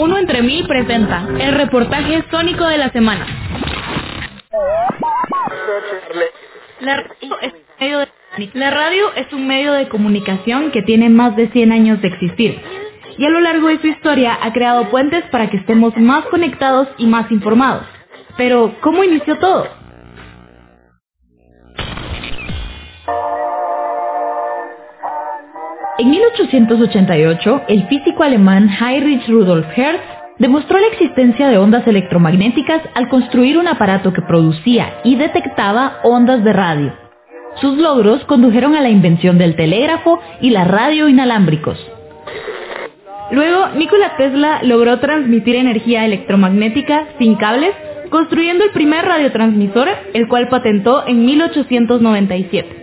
Uno entre mil presenta el reportaje sónico de la semana. La radio, es un medio de, comunicación que tiene más de 100 años de existir y a lo largo de su historia ha creado puentes para que estemos más conectados y más informados. Pero, ¿cómo inició todo? En 1888, el físico alemán Heinrich Rudolf Hertz demostró la existencia de ondas electromagnéticas al construir un aparato que producía y detectaba ondas de radio. Sus logros condujeron a la invención del telégrafo y la radio inalámbricos. Luego, Nikola Tesla logró transmitir energía electromagnética sin cables, construyendo el primer radiotransmisor, el cual patentó en 1897.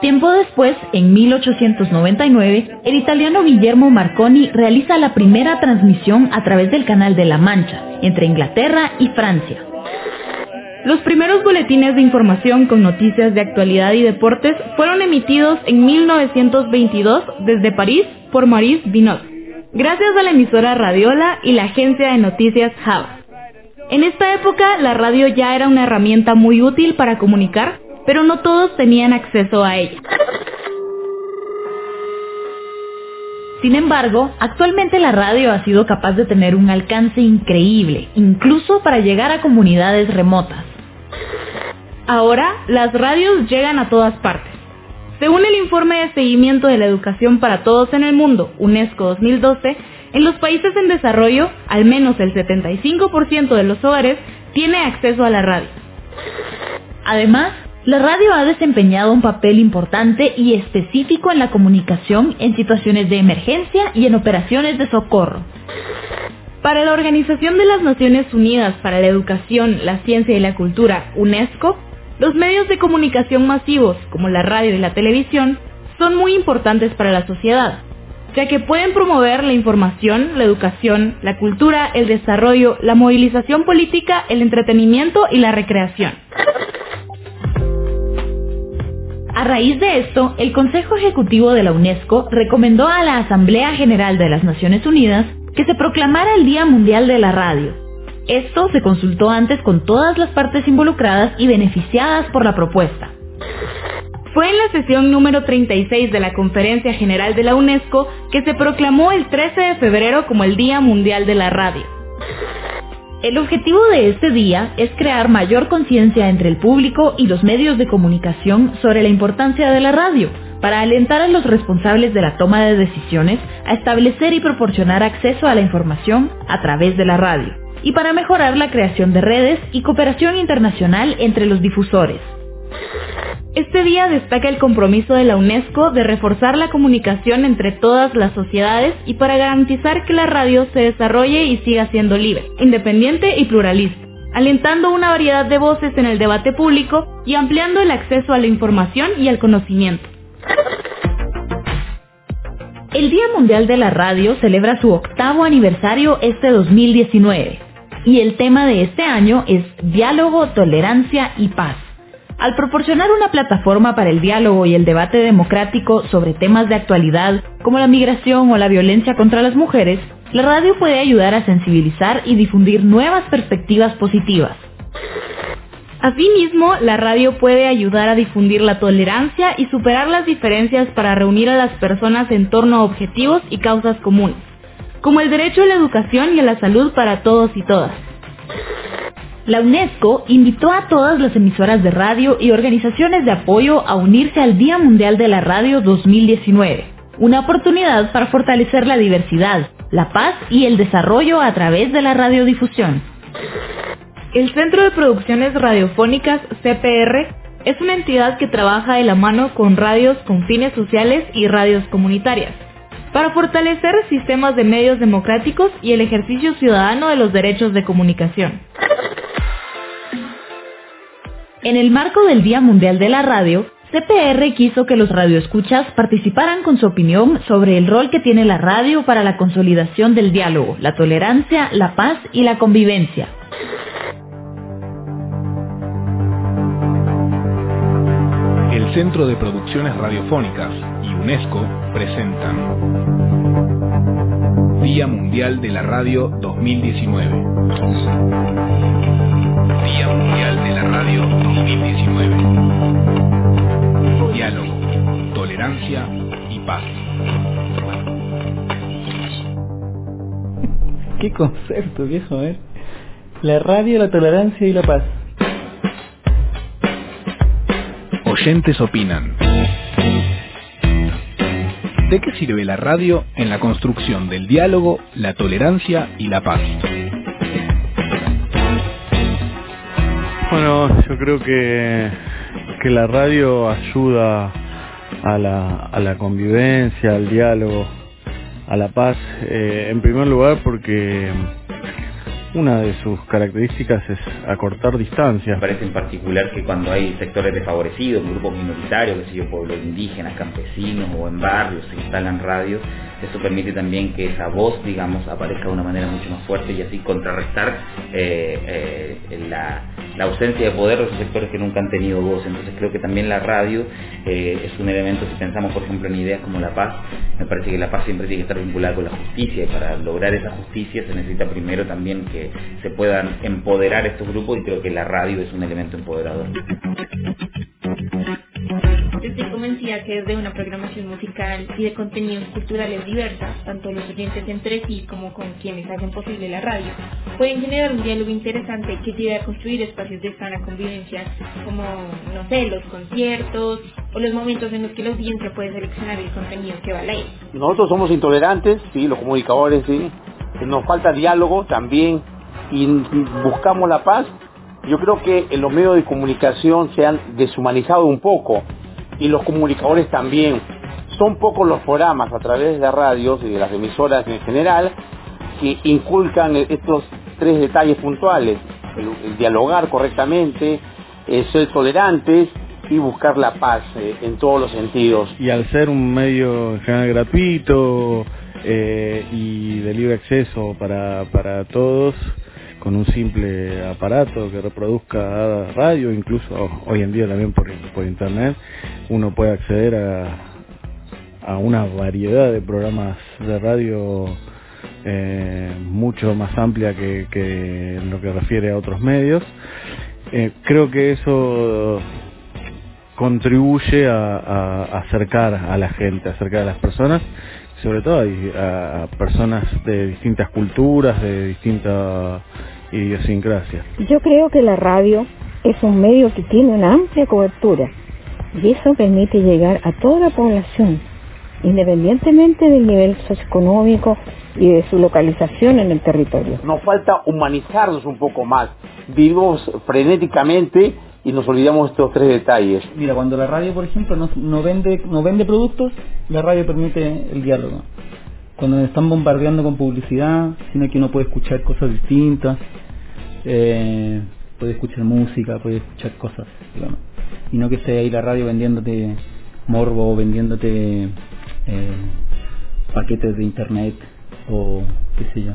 Tiempo después, en 1899, el italiano Guillermo Marconi realiza la primera transmisión a través del Canal de la Mancha, entre Inglaterra y Francia. Los primeros boletines de información con noticias de actualidad y deportes fueron emitidos en 1922 desde París por Maurice Binot, gracias a la emisora Radiola y la agencia de noticias Java. En esta época, la radio ya era una herramienta muy útil para comunicar pero no todos tenían acceso a ella. Sin embargo, actualmente la radio ha sido capaz de tener un alcance increíble, incluso para llegar a comunidades remotas. Ahora, las radios llegan a todas partes. Según el informe de seguimiento de la educación para todos en el mundo, UNESCO 2012, en los países en desarrollo, al menos el 75% de los hogares tiene acceso a la radio. Además, la radio ha desempeñado un papel importante y específico en la comunicación en situaciones de emergencia y en operaciones de socorro. Para la Organización de las Naciones Unidas para la Educación, la Ciencia y la Cultura, UNESCO, los medios de comunicación masivos, como la radio y la televisión, son muy importantes para la sociedad, ya que pueden promover la información, la educación, la cultura, el desarrollo, la movilización política, el entretenimiento y la recreación. A raíz de esto, el Consejo Ejecutivo de la UNESCO recomendó a la Asamblea General de las Naciones Unidas que se proclamara el Día Mundial de la Radio. Esto se consultó antes con todas las partes involucradas y beneficiadas por la propuesta. Fue en la sesión número 36 de la Conferencia General de la UNESCO que se proclamó el 13 de febrero como el Día Mundial de la Radio. El objetivo de este día es crear mayor conciencia entre el público y los medios de comunicación sobre la importancia de la radio, para alentar a los responsables de la toma de decisiones a establecer y proporcionar acceso a la información a través de la radio, y para mejorar la creación de redes y cooperación internacional entre los difusores. Este día destaca el compromiso de la UNESCO de reforzar la comunicación entre todas las sociedades y para garantizar que la radio se desarrolle y siga siendo libre, independiente y pluralista, alentando una variedad de voces en el debate público y ampliando el acceso a la información y al conocimiento. El Día Mundial de la Radio celebra su octavo aniversario este 2019 y el tema de este año es Diálogo, Tolerancia y Paz. Al proporcionar una plataforma para el diálogo y el debate democrático sobre temas de actualidad como la migración o la violencia contra las mujeres, la radio puede ayudar a sensibilizar y difundir nuevas perspectivas positivas. Asimismo, la radio puede ayudar a difundir la tolerancia y superar las diferencias para reunir a las personas en torno a objetivos y causas comunes, como el derecho a la educación y a la salud para todos y todas. La UNESCO invitó a todas las emisoras de radio y organizaciones de apoyo a unirse al Día Mundial de la Radio 2019, una oportunidad para fortalecer la diversidad, la paz y el desarrollo a través de la radiodifusión. El Centro de Producciones Radiofónicas CPR es una entidad que trabaja de la mano con radios con fines sociales y radios comunitarias para fortalecer sistemas de medios democráticos y el ejercicio ciudadano de los derechos de comunicación. En el marco del Día Mundial de la Radio, CPR quiso que los radioescuchas participaran con su opinión sobre el rol que tiene la radio para la consolidación del diálogo, la tolerancia, la paz y la convivencia. El Centro de Producciones Radiofónicas y UNESCO presentan Día Mundial de la Radio 2019. Día Mundial de la Radio 2019. Diálogo, tolerancia y paz. Qué concepto, viejo, ¿eh? La radio, la tolerancia y la paz. Oyentes opinan. ¿De qué sirve la radio en la construcción del diálogo, la tolerancia y la paz? Bueno, yo creo que, que la radio ayuda a la, a la convivencia, al diálogo, a la paz, eh, en primer lugar porque una de sus características es acortar distancias. Me parece en particular que cuando hay sectores desfavorecidos, grupos minoritarios, que yo, pueblos indígenas, campesinos o en barrios se instalan radios, eso permite también que esa voz, digamos, aparezca de una manera mucho más fuerte y así contrarrestar eh, eh, la, la, ausencia de poder de esos sectores que nunca han tenido voz. Entonces creo que también la radio eh, es un elemento, si pensamos por ejemplo en ideas como la paz, me parece que la paz siempre tiene que estar vinculada con la justicia y para lograr esa justicia se necesita primero también que se puedan empoderar estos grupos y creo que la radio es un elemento empoderador. Estoy convencida que desde una programación musical y de contenidos culturales diversas, tanto los oyentes entre sí como con quienes hacen posible la radio, pueden generar un diálogo interesante que lleve a construir espacios de sana convivencia, como, no sé, los conciertos o los momentos en los que la audiencia puede seleccionar el contenido que va a leer. Nosotros somos intolerantes, sí, los comunicadores, sí, nos falta diálogo también y buscamos la paz. Yo creo que los medios de comunicación se han deshumanizado un poco y los comunicadores también. Son pocos los programas a través de las radios y de las emisoras en general que inculcan estos tres detalles puntuales, el, dialogar correctamente, ser tolerantes y buscar la paz eh, en todos los sentidos. Y al ser un medio en general gratuito eh, y de libre acceso para, para todos, con un simple aparato que reproduzca radio, incluso hoy en día también por, internet, uno puede acceder a, a una variedad de programas de radio eh, mucho más amplia que, que, en lo que refiere a otros medios. Eh, creo que eso contribuye a, a, acercar a la gente, acercar a las personas, sobre todo a, a personas de distintas culturas, de distintas idiosincrasias. Yo creo que la radio es un medio que tiene una amplia cobertura y eso permite llegar a toda la población, independientemente del nivel socioeconómico y de su localización en el territorio. Nos falta humanizarnos un poco más. Vivimos frenéticamente y nos olvidamos de estos tres detalles. Mira, cuando la radio, por ejemplo, no, no, vende, no vende productos, la radio permite el diálogo. Cuando nos están bombardeando con publicidad, sino que uno puede escuchar cosas distintas, eh, puede escuchar música, puede escuchar cosas, digamos. Y no que sea ahí la radio vendiéndote morbo vendiéndote eh, paquetes de internet o qué sé yo.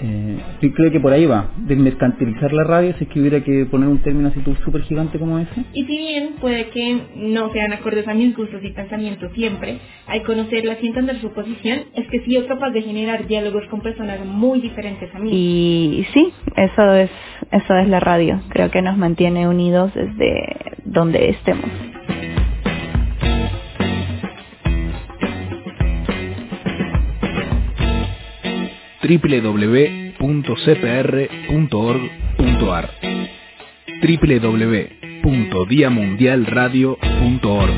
Eh, yo creo que por ahí va, desmercantilizar la radio si es que hubiera que poner un término así súper gigante como ese. Y si bien puede que no sean acordes a mis gustos y pensamientos siempre, al conocerlas y entender su posición, es que sí es capaz de generar diálogos con personas muy diferentes a mí. Y sí, eso es, eso es la radio, creo que nos mantiene unidos desde donde estemos. www.cpr.org.ar www.diamundialradio.org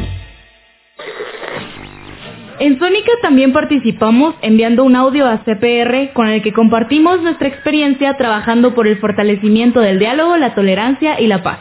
En Sónica también participamos enviando un audio a CPR con el que compartimos nuestra experiencia trabajando por el fortalecimiento del diálogo, la tolerancia y la paz.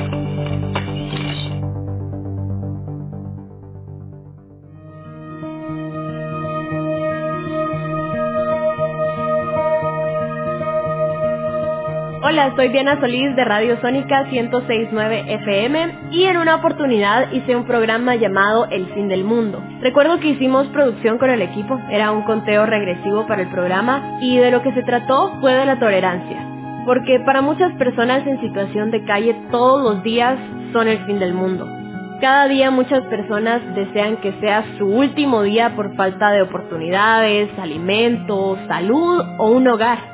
Hola, soy Diana Solís de Radio Sónica 1069 FM y en una oportunidad hice un programa llamado El fin del mundo. Recuerdo que hicimos producción con el equipo, era un conteo regresivo para el programa y de lo que se trató fue de la tolerancia. Porque para muchas personas en situación de calle todos los días son el fin del mundo. Cada día muchas personas desean que sea su último día por falta de oportunidades, alimentos, salud o un hogar.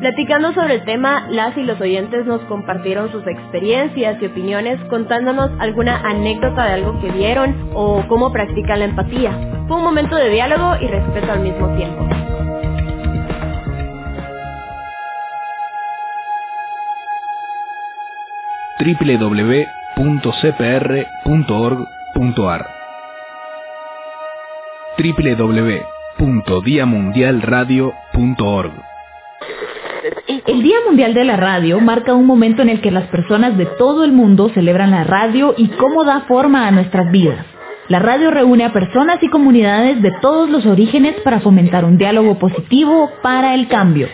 Platicando sobre el tema, las y los oyentes nos compartieron sus experiencias y opiniones contándonos alguna anécdota de algo que vieron o cómo practican la empatía. Fue un momento de diálogo y respeto al mismo tiempo. www.cpr.org.ar www.diamundialradio.org el Día Mundial de la Radio marca un momento en el que las personas de todo el mundo celebran la radio y cómo da forma a nuestras vidas. La radio reúne a personas y comunidades de todos los orígenes para fomentar un diálogo positivo para el cambio.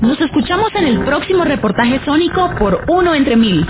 Nos escuchamos en el próximo reportaje sónico por Uno entre Mil.